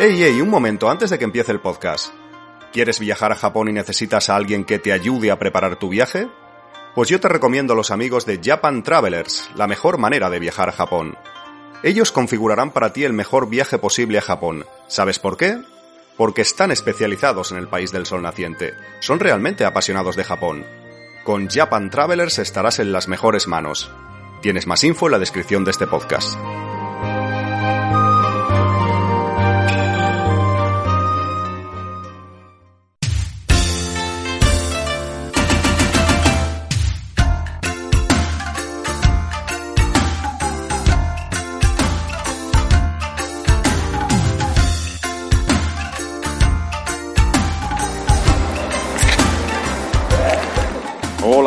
Ey, ey, un momento antes de que empiece el podcast. ¿Quieres viajar a Japón y necesitas a alguien que te ayude a preparar tu viaje? Pues yo te recomiendo a los amigos de Japan Travelers, la mejor manera de viajar a Japón. Ellos configurarán para ti el mejor viaje posible a Japón. ¿Sabes por qué? Porque están especializados en el país del sol naciente. Son realmente apasionados de Japón. Con Japan Travelers estarás en las mejores manos. Tienes más info en la descripción de este podcast.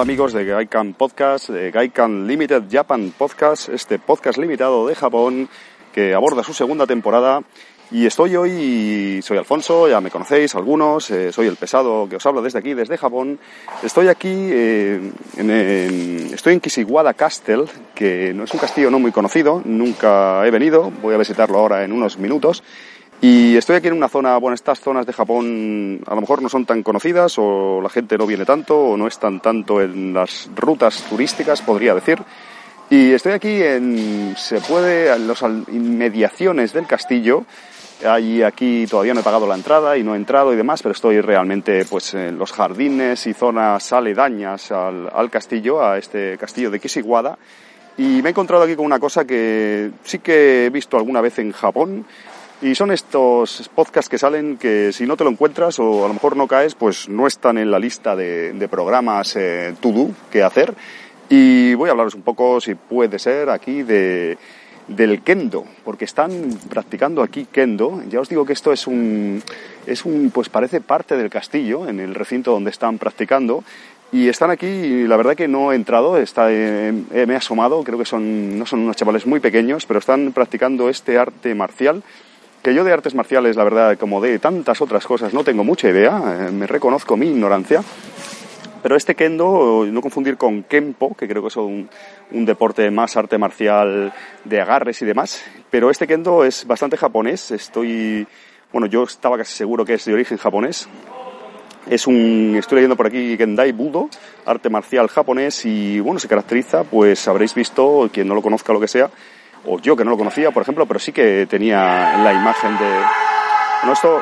Amigos de Gaikan Podcast, de Gaikan Limited Japan Podcast, este podcast limitado de Japón que aborda su segunda temporada. Y estoy hoy, soy Alfonso, ya me conocéis algunos, eh, soy el pesado que os hablo desde aquí, desde Japón. Estoy aquí, eh, en, en- estoy en Kishiwada Castle, que no es un castillo no muy conocido, nunca he venido, voy a visitarlo ahora en unos minutos. Y estoy aquí en una zona, bueno, estas zonas de Japón a lo mejor no son tan conocidas o la gente no viene tanto o no están tanto en las rutas turísticas, podría decir. Y estoy aquí en, se puede, en las inmediaciones del castillo. Hay aquí todavía no he pagado la entrada y no he entrado y demás, pero estoy realmente pues en los jardines y zonas aledañas al, al castillo, a este castillo de Kishiwada. Y me he encontrado aquí con una cosa que sí que he visto alguna vez en Japón, y son estos podcasts que salen que si no te lo encuentras o a lo mejor no caes, pues no están en la lista de, de programas eh, to do que hacer. Y voy a hablaros un poco, si puede ser, aquí de, del kendo, porque están practicando aquí kendo. Ya os digo que esto es un, es un, pues parece parte del castillo, en el recinto donde están practicando. Y están aquí, y la verdad que no he entrado, está, eh, eh, me he asomado, creo que son, no son unos chavales muy pequeños, pero están practicando este arte marcial que yo de artes marciales, la verdad, como de tantas otras cosas, no tengo mucha idea, eh, me reconozco mi ignorancia, pero este kendo, no confundir con kempo, que creo que es un, un deporte más arte marcial de agarres y demás, pero este kendo es bastante japonés, estoy, bueno, yo estaba casi seguro que es de origen japonés, es un, estoy leyendo por aquí Gendai Budo, arte marcial japonés y bueno, se caracteriza, pues habréis visto, quien no lo conozca lo que sea, o yo que no lo conocía, por ejemplo, pero sí que tenía la imagen de... Bueno, esto,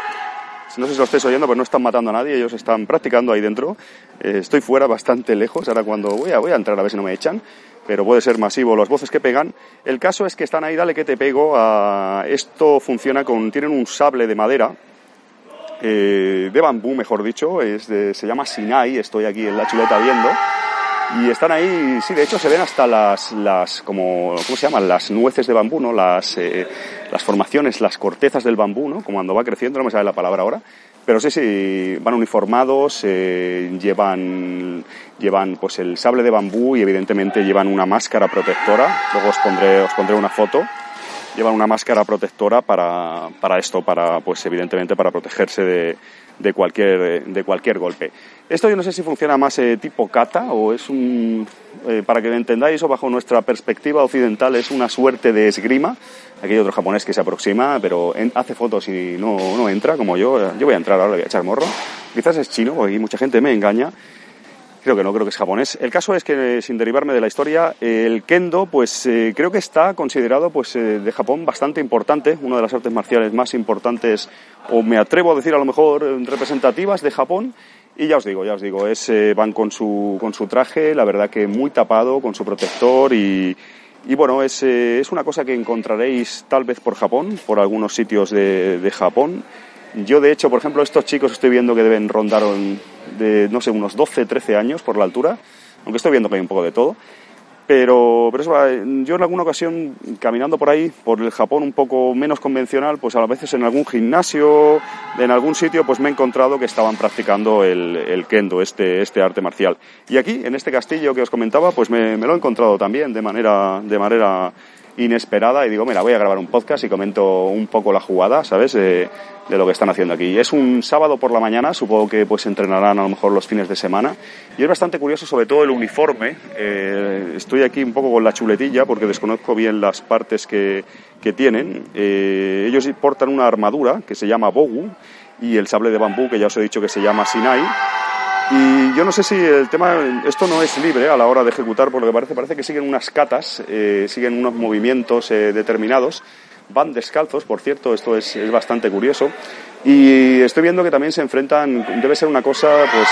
no sé si lo estáis oyendo, pero no están matando a nadie, ellos están practicando ahí dentro. Eh, estoy fuera, bastante lejos, ahora cuando voy a, voy a entrar a ver si no me echan, pero puede ser masivo las voces que pegan. El caso es que están ahí, dale que te pego, a... esto funciona con... tienen un sable de madera, eh, de bambú, mejor dicho, es de- se llama Sinai, estoy aquí en la chuleta viendo. Y están ahí, sí, de hecho se ven hasta las, las como, ¿cómo se llaman? Las nueces de bambú, ¿no? Las, eh, las formaciones, las cortezas del bambú, ¿no? Como cuando va creciendo, no me sale la palabra ahora. Pero sí, sí, van uniformados, eh, llevan, llevan pues el sable de bambú y evidentemente llevan una máscara protectora. Luego os pondré, os pondré una foto llevan una máscara protectora para, para esto, para, pues evidentemente para protegerse de, de cualquier, de cualquier golpe. Esto yo no sé si funciona más eh, tipo kata o es un, eh, para que lo entendáis o bajo nuestra perspectiva occidental, es una suerte de esgrima. Aquí hay otro japonés que se aproxima, pero en- hace fotos y no, no entra, como yo. Yo voy a entrar ahora, voy a echar morro. Quizás es chino, porque mucha gente me engaña. Creo que no, creo que es japonés. El caso es que, eh, sin derivarme de la historia, el kendo, pues eh, creo que está considerado, pues, de Japón bastante importante, una de las artes marciales más importantes, o me atrevo a decir a lo mejor representativas de Japón. Y ya os digo, ya os digo, es, eh, van con su, con su traje, la verdad que muy tapado, con su protector y, y bueno, es, eh, es una cosa que encontraréis tal vez por Japón, por algunos sitios de, de Japón. Yo, de hecho, por ejemplo, estos chicos estoy viendo que deben rondar un- de, no sé, unos 12, 13 años por la altura, aunque estoy viendo que hay un poco de todo. Pero, pero eso, yo en alguna ocasión, caminando por ahí, por el Japón un poco menos convencional, pues a veces en algún gimnasio, en algún sitio, pues me he encontrado que estaban practicando el, el kendo, este, este arte marcial. Y aquí, en este castillo que os comentaba, pues me, me lo he encontrado también de manera, de manera inesperada y digo, mira, voy a grabar un podcast y comento un poco la jugada, ¿sabes? de lo que están haciendo aquí. Es un sábado por la mañana, supongo que pues entrenarán a lo mejor los fines de semana y es bastante curioso sobre todo el uniforme. Eh, estoy aquí un poco con la chuletilla porque desconozco bien las partes que, que tienen. Eh, ellos portan una armadura que se llama Bogu y el sable de bambú que ya os he dicho que se llama Sinai y yo no sé si el tema, esto no es libre a la hora de ejecutar, por lo que parece, parece que siguen unas catas, eh, siguen unos movimientos eh, determinados. Van descalzos, por cierto, esto es, es bastante curioso. Y estoy viendo que también se enfrentan, debe ser una cosa, pues,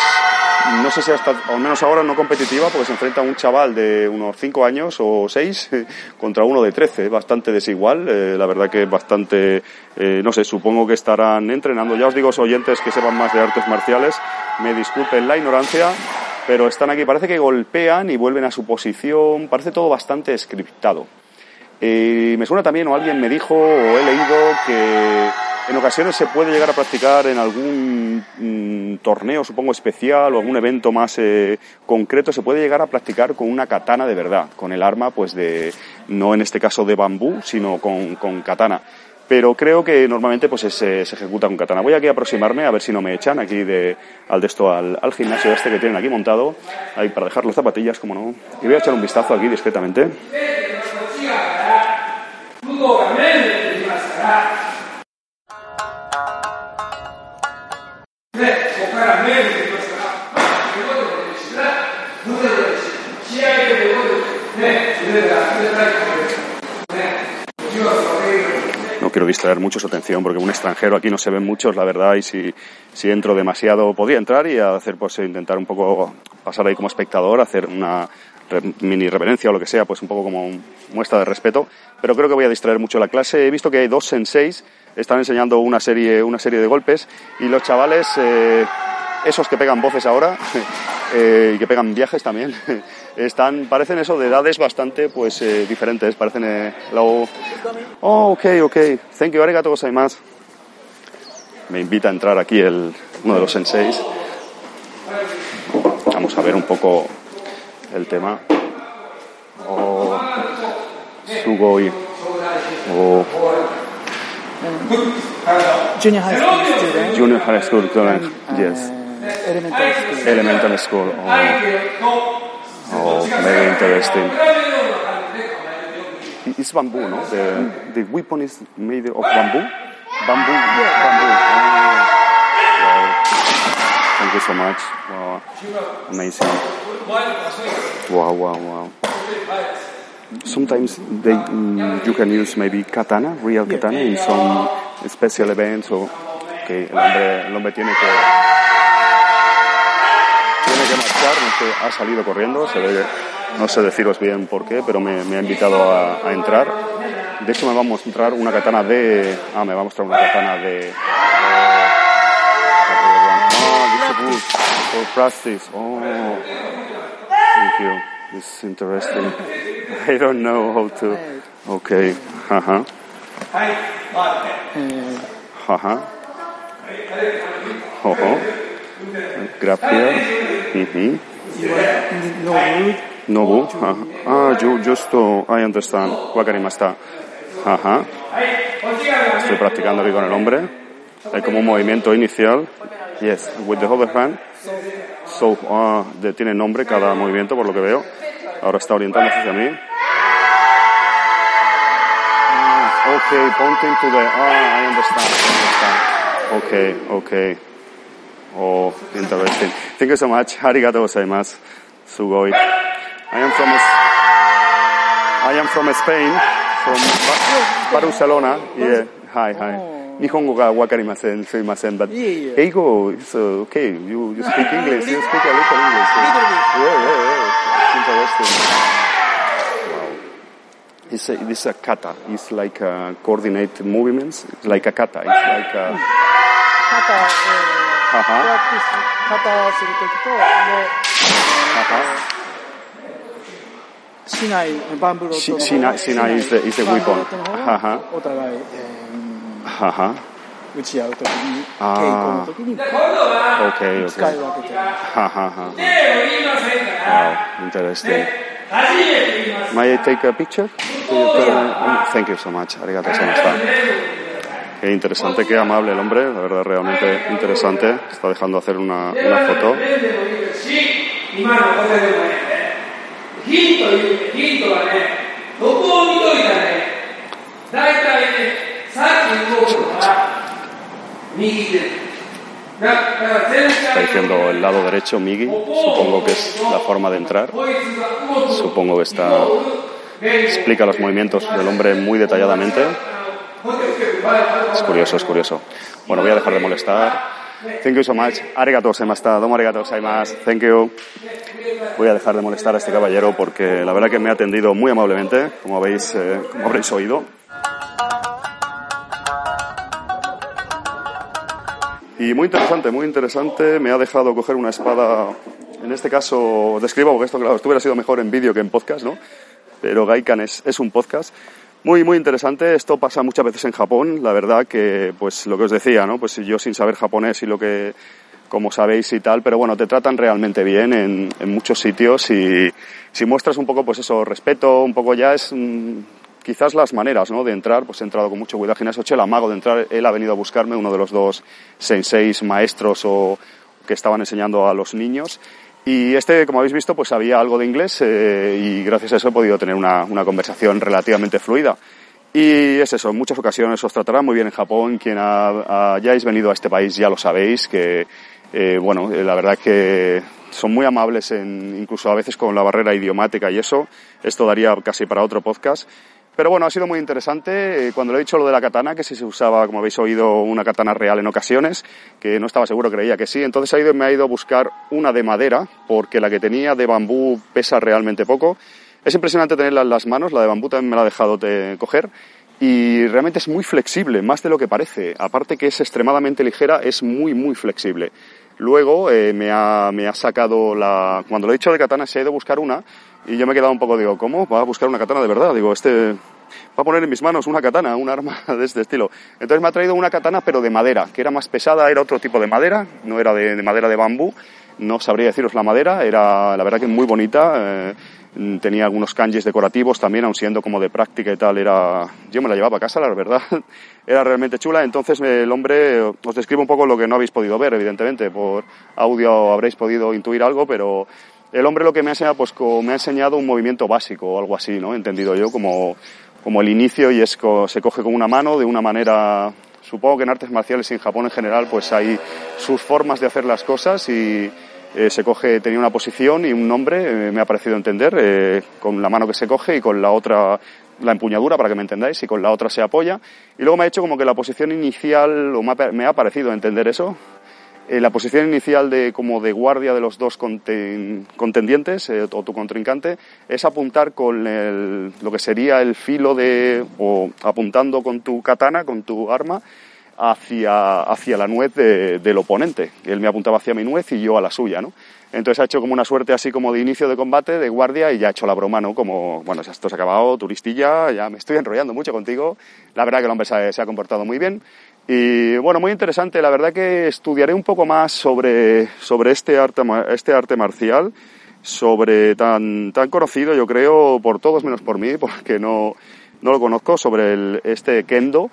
no sé si hasta, al menos ahora no competitiva, porque se enfrenta un chaval de unos 5 años o 6 contra uno de 13, bastante desigual, eh, la verdad que bastante, eh, no sé, supongo que estarán entrenando. Ya os digo, oyentes que sepan más de artes marciales, me disculpen la ignorancia, pero están aquí, parece que golpean y vuelven a su posición, parece todo bastante scriptado. Eh, me suena también, o alguien me dijo, o he leído que en ocasiones se puede llegar a practicar en algún mm, torneo, supongo, especial o algún evento más eh, concreto, se puede llegar a practicar con una katana de verdad, con el arma, pues de, no en este caso de bambú, sino con, con katana. Pero creo que normalmente pues se, se, ejecuta con katana. Voy aquí a aproximarme a ver si no me echan aquí de, al de esto, al, al gimnasio este que tienen aquí montado, ahí para dejar las zapatillas, como no. Y voy a echar un vistazo aquí discretamente. Distraer mucho su atención porque un extranjero aquí no se ven muchos, la verdad, y si, si entro demasiado podría entrar y hacer, pues intentar un poco pasar ahí como espectador, hacer una mini reverencia o lo que sea, pues un poco como muestra de respeto, pero creo que voy a distraer mucho la clase. He visto que hay dos senseis, están enseñando una serie, una serie de golpes y los chavales, eh, esos que pegan voces ahora eh, y que pegan viajes también, están, parecen eso de edades bastante pues eh, diferentes, parecen eh, lo... Oh, ok, ok, thank you, arigato gozaimasu. Me invita a entrar aquí el, uno de los senseis. Vamos a ver un poco el tema. Oh, Sugoi. Oh. Junior high school student. Junior high school student, yes. Elementary school. Elementary school. Oh, interesting. It's bamboo, no? The, the weapon is made of bamboo? Bamboo? Bamboo. Oh. Wow. Thank you so much. Wow. Amazing. Wow, wow, wow. Sometimes they, mm, you can use maybe katana, real katana, in some special events. O que el hombre, el hombre tiene que tiene que marchar, no sé, ha salido corriendo, se ve, no sé deciros bien por qué, pero me, me ha invitado a, a, entrar. De hecho me va a mostrar una katana de, ah, me va a mostrar una katana de, de oh, this for practice. Oh, thank you. This is interesting. I don't know how to. Okay. Ajá. Ajá. Ojo. Grab here. Mhm. Nobu. Ajá. Ah, yo, just to, I understand. Wakarimasta. Ajá. Estoy practicando aquí con el hombre. Hay como un movimiento inicial. Yes, with the other hand. So, ah, de, tiene nombre cada movimiento por lo que veo. Ahora está orientándose hacia mí. Ah, okay, pointing to the. Ah, I understand. I understand. Okay, okay. Oh, interesting. Thank you so much. Arigato gozaimasu. Sugoi. I am from I am from Spain, from ba Barcelona. Yeah. Hi, hi. 日本語がわかりません。すいません。But いえいえ英語 is uh, okay. You, you speak English. You speak a little English. Little bit. Yeah, yeah, yeah. It's interesting. Wow. It's a, this is a kata. It's like uh, coordinate movements. It's like a kata. It's like a, 肩、えー、ははプラクティス、肩するときと、で、 Ajá. 市 し市内市内 is the- is the バンブロ weapon ットの方ははお互い、えはは。ー打ち合うときにあー稽古のときに OK, 使い OK. 分けてははは。Wow, interesting. May I take a picture? Thank you so much. Arigato gozaimashita. Qué interesante, qué amable el hombre, la verdad realmente interesante. Está dejando hacer una, una foto. 今の答えでもね、ヒント言うて、ヒントはね、どこを見といたらね、大体ね、さっき動くのは、右手。だだから全 Está 体 diciendo el lado derecho, Migi. Supongo que es la forma de entrar. こいつが動く Supongo que está. Explica los movimientos del hombre muy detalladamente. Es curioso, es curioso. Bueno, voy a dejar de molestar. Thank you so much. Arigato gozaimashita. Domo arigato gozaimasu. Thank you. Voy a dejar de molestar a este caballero porque la verdad que me ha atendido muy amablemente, como habéis, eh, como habréis oído. Y muy interesante, muy interesante. Me ha dejado coger una espada. En este caso, describo porque esto, claro, esto hubiera sido mejor en vídeo que en podcast, ¿no? Pero Gaikan es, es un podcast. Muy, muy interesante. Esto pasa muchas veces en Japón. La verdad que, pues lo que os decía, ¿no? Pues yo sin saber japonés y lo que, como sabéis y tal, pero bueno, te tratan realmente bien en, en muchos sitios y si muestras un poco, pues eso, respeto, un poco ya es mm, quizás las maneras, ¿no? De entrar, pues he entrado con mucho cuidado al gimnasio, he hecho el amago de entrar, él ha venido a buscarme, uno de los dos senseis maestros o que estaban enseñando a los niños. Y este, como habéis visto, pues sabía algo de inglés eh, y gracias a eso he podido tener una, conversación relativamente fluida. Y es eso, en muchas ocasiones os tratarán muy bien en Japón. Quien ha- hayáis venido a este país ya lo sabéis, que, eh, bueno, eh, la verdad que son muy amables, incluso a veces con la barrera idiomática y eso. Esto daría casi para otro podcast. Pero bueno, ha sido muy interesante. Eh, Cuando le he dicho lo de la katana, que si se usaba, como habéis oído, una katana real en ocasiones, que no estaba seguro, creía que sí. Entonces ha ido, me ha ido a buscar una de madera, porque la que tenía de bambú pesa realmente poco. Es impresionante tenerla en las manos, la de bambú también me la ha dejado de coger. Y realmente es muy flexible, más de lo que parece. Aparte que es extremadamente ligera, es muy, muy flexible. Luego eh, me, ha, me ha sacado la... Cuando lo he dicho de katana se ha ido a buscar una y yo me he quedado un poco, digo, ¿cómo? Va a buscar una katana de verdad. Digo, este va a poner en mis manos una katana, un arma de este estilo. Entonces me ha traído una katana pero de madera, que era más pesada, era otro tipo de madera, no era de, de madera de bambú. No sabría deciros la madera, era la verdad que muy bonita. eh, tenía algunos kanjis decorativos también, aun siendo como de práctica y tal, era... Yo me la llevaba a casa, la verdad. Era realmente chula. Entonces eh, el hombre, os describo un poco lo que no habéis podido ver, evidentemente. Por audio habréis podido intuir algo, pero el hombre lo que me ha enseñado, pues me ha enseñado un movimiento básico o algo así, ¿no? Entendido yo como, como el inicio y es se coge con una mano de una manera... Supongo que en artes marciales y en Japón en general pues hay sus formas de hacer las cosas y eh, se coge, tenía una posición y un nombre, eh, me ha parecido entender, eh, con la mano que se coge y con la otra la empuñadura, para que me entendáis, y con la otra se apoya. Y luego me ha hecho como que la posición inicial, o me ha parecido entender eso, eh, la posición inicial de como de guardia de los dos conten- contendientes eh, o tu contrincante es apuntar con el- lo que sería el filo de o apuntando con tu katana, con tu arma hacia, hacia la nuez de- del oponente. Él me apuntaba hacia mi nuez y yo a la suya, ¿no? Entonces ha hecho como una suerte así como de inicio de combate, de guardia, y ya ha hecho la broma, ¿no? Como, bueno, esto se ha acabado, turistilla, ya me estoy enrollando mucho contigo. La verdad que el hombre se ha comportado muy bien. Y bueno, muy interesante. La verdad que estudiaré un poco más sobre, sobre este, arte, este arte marcial, sobre tan, tan conocido, yo creo, por todos menos por mí, porque no, no lo conozco, sobre este kendo.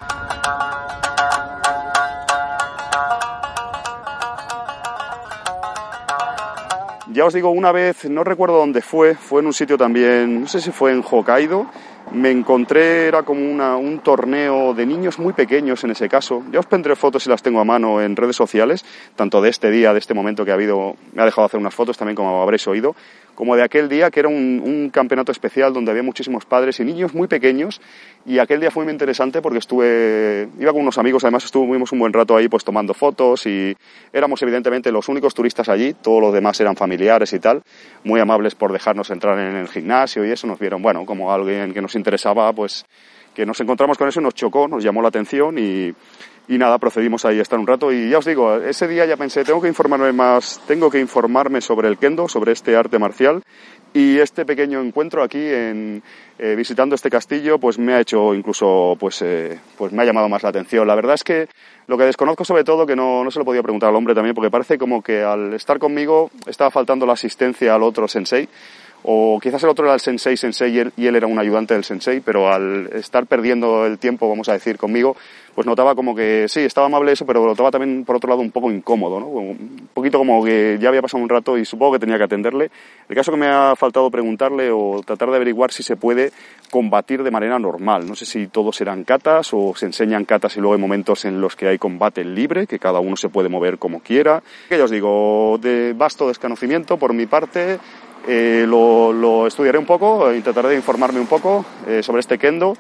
Ya os digo, una vez, no recuerdo dónde fue, fue en un sitio también, no sé si fue en Hokkaido, me encontré, era como una- un torneo de niños muy pequeños en ese caso. Ya os pondré fotos si las tengo a mano en redes sociales, tanto de este día, de este momento que ha habido, me ha dejado hacer unas fotos también como habréis oído, como de aquel día que era un, un campeonato especial donde había muchísimos padres y niños muy pequeños y aquel día fue muy interesante porque estuve, iba con unos amigos, además estuvimos un buen rato ahí pues tomando fotos y éramos evidentemente los únicos turistas allí, todos los demás eran familiares y tal, muy amables por dejarnos entrar en el gimnasio y eso, nos vieron, bueno, como alguien que nos interesaba, pues que nos encontramos con eso, nos chocó, nos llamó la atención y, y nada, procedimos ahí a estar un rato. Y ya os digo, ese día ya pensé, tengo que informarme más, tengo que informarme sobre el kendo, sobre este arte marcial. Y este pequeño encuentro aquí en eh, visitando este castillo pues me ha hecho incluso pues eh, pues me ha llamado más la atención. La verdad es que lo que desconozco sobre todo que no, no se lo podía preguntar al hombre también porque parece como que al estar conmigo estaba faltando la asistencia al otro sensei o quizás el otro era el sensei sensei y él, era un ayudante del sensei, pero al estar perdiendo el tiempo, vamos a decir, conmigo, pues notaba como que sí, estaba amable eso, pero notaba también por otro lado un poco incómodo, ¿no? Un poquito como que ya había pasado un rato y supongo que tenía que atenderle. El caso que me ha faltado preguntarle o tratar de averiguar si se puede combatir de manera normal. No sé si todos serán catas o se enseñan catas y luego hay momentos en los que hay combate libre, que cada uno se puede mover como quiera. Que ya os digo, de vasto desconocimiento por mi parte, eh, lo, estudiaré un poco, intentaré informarme un poco eh, sobre este kendo.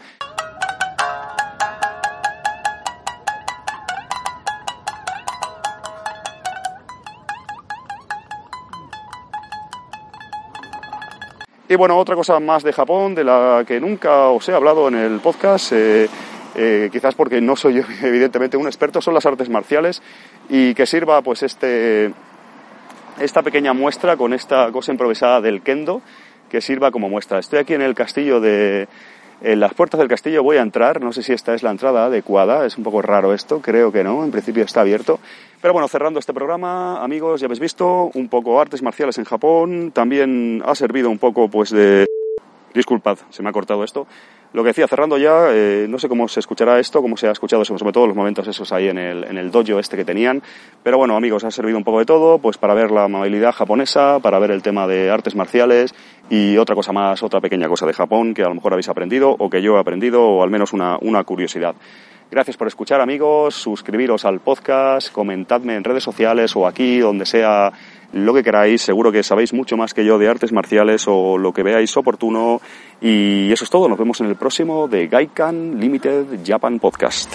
Y bueno, otra cosa más de Japón, de la que nunca os he hablado en el podcast, eh, quizás porque no soy evidentemente un experto, son las artes marciales y que sirva pues este, esta pequeña muestra con esta cosa improvisada del kendo que sirva como muestra. Estoy aquí en el castillo de... En las puertas del castillo voy a entrar, no sé si esta es la entrada adecuada, es un poco raro esto, creo que no, en principio está abierto. Pero bueno, cerrando este programa, amigos, ya habéis visto, un poco artes marciales en Japón, también ha servido un poco pues de... Disculpad, se me ha cortado esto. Lo que decía, cerrando ya, eh, no sé cómo se escuchará esto, cómo se ha escuchado sobre todo los momentos esos ahí en el, en el dojo este que tenían. Pero bueno, amigos, ha servido un poco de todo, pues para ver la amabilidad japonesa, para ver el tema de artes marciales y otra cosa más, otra pequeña cosa de Japón que a lo mejor habéis aprendido o que yo he aprendido o al menos una, una curiosidad. Gracias por escuchar amigos, suscribiros al podcast, comentadme en redes sociales o aquí, donde sea lo que queráis, seguro que sabéis mucho más que yo de artes marciales o lo que veáis oportuno. Y eso es todo, nos vemos en el próximo de Gaikan Limited Japan Podcast.